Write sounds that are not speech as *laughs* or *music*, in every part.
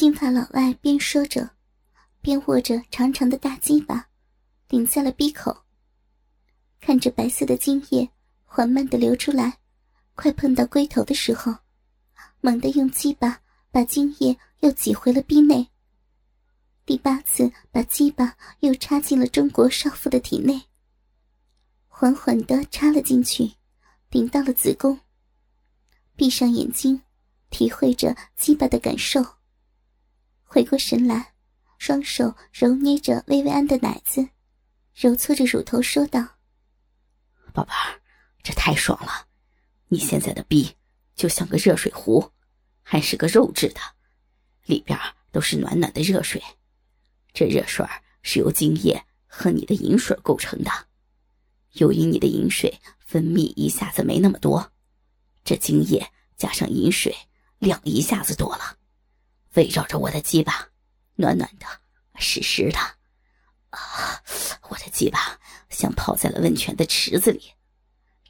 金发老外边说着，边握着长长的大鸡巴，顶在了鼻口。看着白色的精液缓慢的流出来，快碰到龟头的时候，猛地用鸡巴把精液又挤回了鼻内。第八次把鸡巴又插进了中国少妇的体内，缓缓的插了进去，顶到了子宫。闭上眼睛，体会着鸡巴的感受。回过神来，双手揉捏着薇薇安的奶子，揉搓着乳头，说道：“宝贝儿，这太爽了！你现在的逼就像个热水壶，还是个肉质的，里边都是暖暖的热水。这热水是由精液和你的饮水构成的。由于你的饮水分泌一下子没那么多，这精液加上饮水量一下子多了。”围绕着我的鸡巴，暖暖的，湿湿的，啊！我的鸡巴像泡在了温泉的池子里，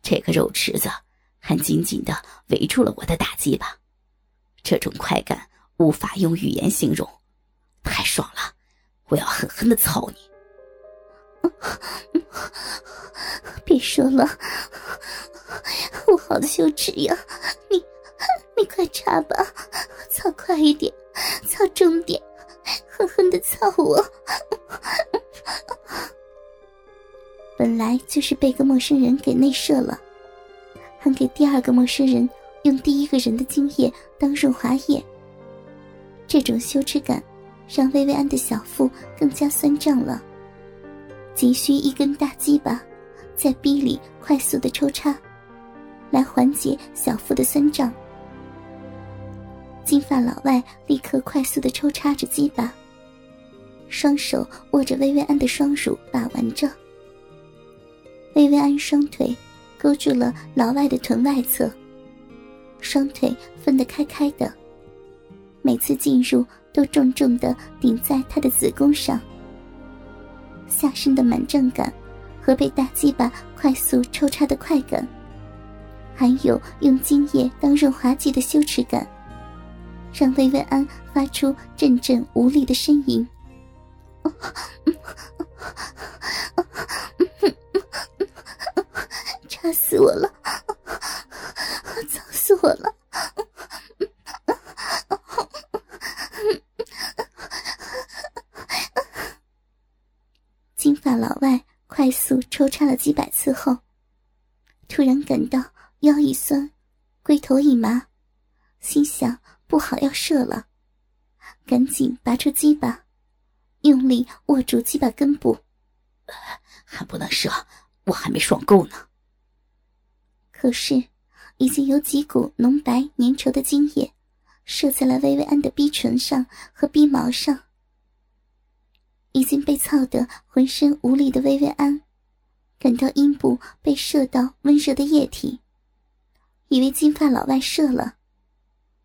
这个肉池子还紧紧的围住了我的大鸡巴，这种快感无法用语言形容，太爽了！我要狠狠的操你！别说了，我好羞耻呀！你，你快插吧，操快一点！操重点，狠狠的操我！本来就是被个陌生人给内射了，还给第二个陌生人用第一个人的精液当润滑液。这种羞耻感，让薇薇安的小腹更加酸胀了。急需一根大鸡巴，在逼里快速的抽插，来缓解小腹的酸胀。金发老外立刻快速的抽插着鸡巴，双手握着薇薇安的双乳把玩着。薇薇安双腿勾住了老外的臀外侧，双腿分得开开的，每次进入都重重的顶在他的子宫上。下身的满胀感和被大鸡巴快速抽插的快感，还有用精液当润滑剂的羞耻感。让薇薇安发出阵阵无力的呻吟，*laughs* 扎死我了，操死我了！金发老外快速抽插了几百次后，突然感到腰一酸，龟头一麻，心想。不好，要射了，赶紧拔出鸡巴，用力握住鸡巴根部。还不能射，我还没爽够呢。可是，已经有几股浓白粘稠的精液射在了薇薇安的逼唇上和逼毛上。已经被操得浑身无力的薇薇安，感到阴部被射到温热的液体，以为金发老外射了。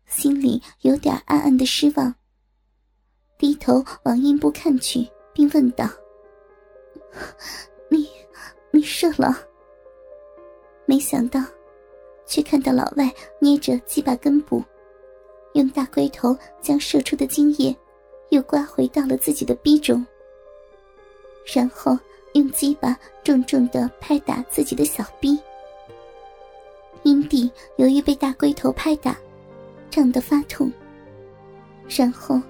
心里有点暗暗的失望，低头往阴部看去，并问道：“你，你射了？”没想到，却看到老外捏着鸡巴根部，用大龟头将射出的精液又刮回到了自己的逼中，然后用鸡巴重重的拍打自己的小逼，阴蒂由于被大龟头拍打。胀得发痛，然后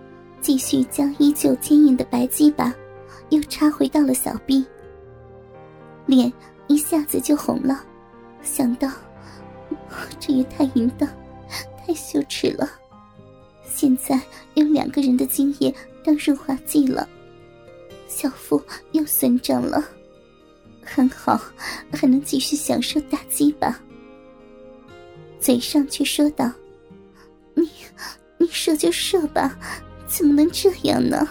继续将依旧坚硬的白鸡巴又插回到了小臂，脸一下子就红了。想到这也太淫荡，太羞耻了。现在用两个人的精液当润滑剂了，小腹又酸胀了。很好，还能继续享受大鸡巴。嘴上却说道。射就射吧，怎么能这样呢？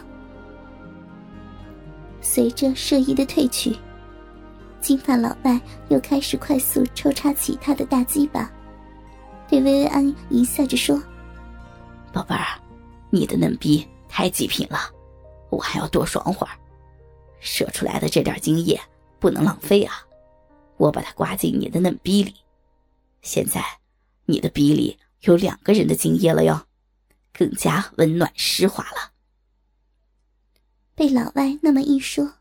随着射意的褪去，金发老外又开始快速抽插起他的大鸡巴，对薇薇安淫笑着说：“宝贝儿，你的嫩逼太极品了，我还要多爽会儿。射出来的这点精液不能浪费啊，我把它刮进你的嫩逼里。现在，你的逼里有两个人的精液了哟。”更加温暖湿滑了。被老外那么一说，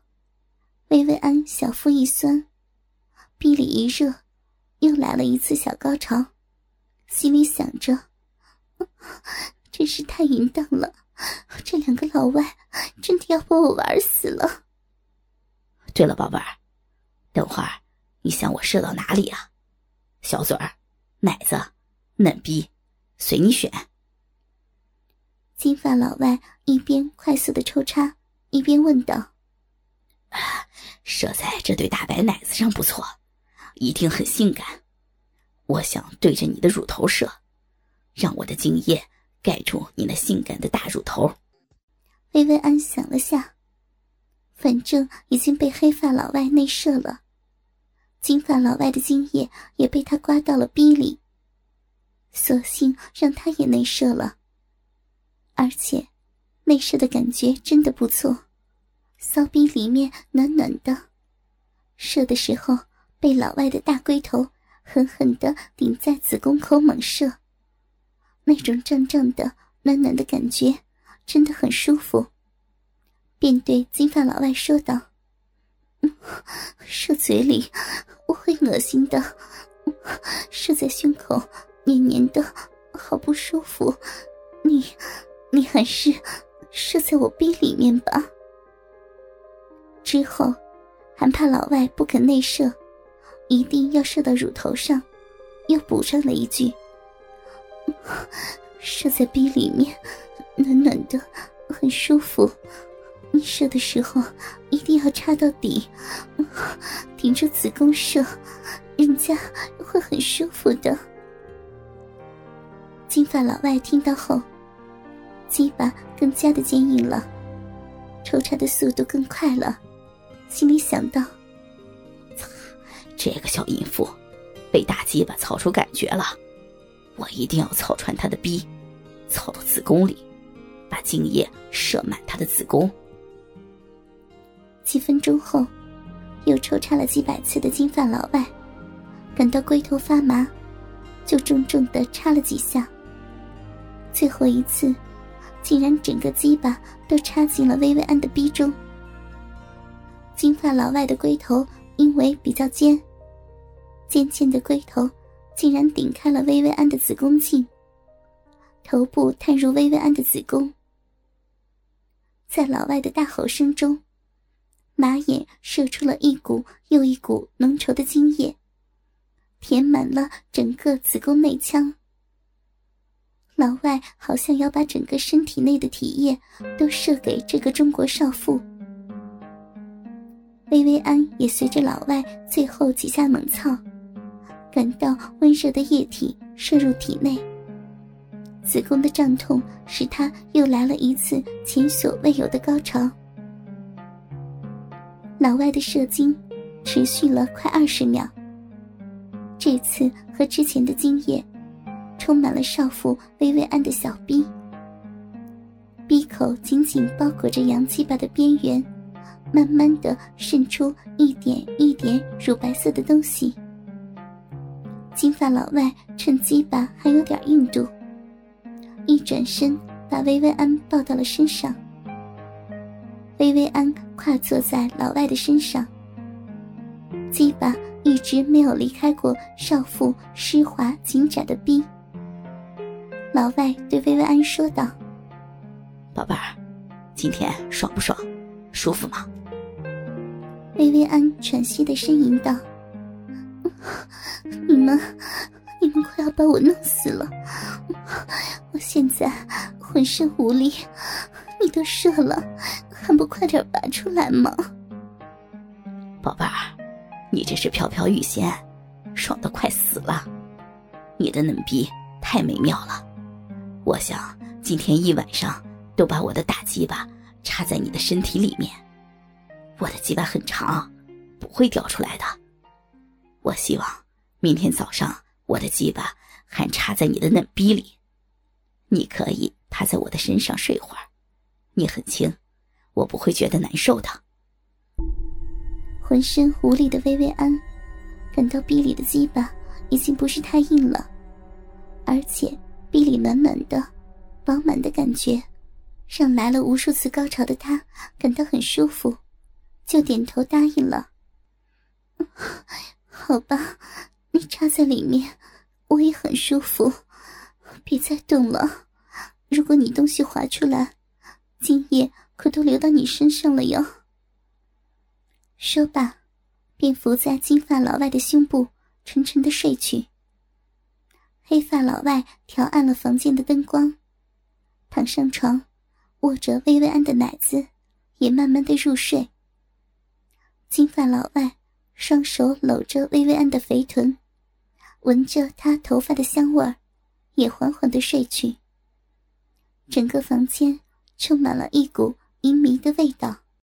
薇薇安小腹一酸，逼里一热，又来了一次小高潮，心里想着：*laughs* 真是太淫荡了，这两个老外真的要把我玩死了。对了，宝贝儿，等会儿你想我射到哪里啊？小嘴儿、奶子、嫩逼，随你选。金发老外一边快速的抽插。一边问道：“射在这对大白奶子上不错，一定很性感。我想对着你的乳头射，让我的精液盖住你那性感的大乳头。”薇薇安想了下，反正已经被黑发老外内射了，金发老外的精液也被他刮到了逼里，索性让他也内射了，而且内射的感觉真的不错。骚逼里面暖暖的，射的时候被老外的大龟头狠狠的顶在子宫口猛射，那种胀胀的暖暖的感觉真的很舒服。便对金发老外说道：“射嘴里我会恶心的，射在胸口黏黏的，好不舒服。你，你还是射在我逼里面吧。”之后，还怕老外不肯内射，一定要射到乳头上，又补上了一句：“射在逼里面，暖暖的，很舒服。你射的时候一定要插到底，顶住子宫射，人家会很舒服的。”金发老外听到后，鸡巴更加的坚硬了，抽插的速度更快了。心里想到：“这个小淫妇，被大鸡巴操出感觉了，我一定要操穿她的逼，操到子宫里，把精液射满她的子宫。”几分钟后，又抽插了几百次的金发老外，感到龟头发麻，就重重的插了几下。最后一次，竟然整个鸡巴都插进了薇薇安的逼中。金发老外的龟头因为比较尖，尖尖的龟头竟然顶开了薇薇安的子宫颈，头部探入薇薇安的子宫，在老外的大吼声中，马眼射出了一股又一股浓稠的精液，填满了整个子宫内腔。老外好像要把整个身体内的体液都射给这个中国少妇。薇薇安也随着老外最后几下猛操，感到温热的液体射入体内。子宫的胀痛使她又来了一次前所未有的高潮。老外的射精持续了快二十秒。这次和之前的精液，充满了少妇薇薇安的小逼，闭口紧紧包裹着洋鸡巴的边缘。慢慢的渗出一点一点乳白色的东西。金发老外趁鸡巴还有点硬度，一转身把薇薇安抱到了身上。薇薇安跨坐在老外的身上，鸡巴一直没有离开过少妇湿滑紧窄的臂。老外对薇薇安说道：“宝贝儿，今天爽不爽？舒服吗？”薇薇安喘息的呻吟道：“ *laughs* 你们，你们快要把我弄死了！我现在浑身无力，你都射了，还不快点拔出来吗？”宝贝儿，你这是飘飘欲仙，爽的快死了！你的嫩逼太美妙了，我想今天一晚上都把我的大鸡巴插在你的身体里面。我的鸡巴很长，不会掉出来的。我希望明天早上我的鸡巴还插在你的嫩逼里，你可以趴在我的身上睡会儿，你很轻，我不会觉得难受的。浑身无力的薇薇安，感到逼里的鸡巴已经不是太硬了，而且逼里暖暖的，饱满的感觉，让来了无数次高潮的他感到很舒服，就点头答应了。*laughs* 好吧，你插在里面，我也很舒服。别再动了，如果你东西滑出来，精液可都流到你身上了哟。说罢，便伏在金发老外的胸部，沉沉的睡去。黑发老外调暗了房间的灯光，躺上床，握着薇薇安的奶子，也慢慢的入睡。金发老外。双手搂着薇薇安的肥臀，闻着她头发的香味儿，也缓缓的睡去。整个房间充满了一股淫迷的味道。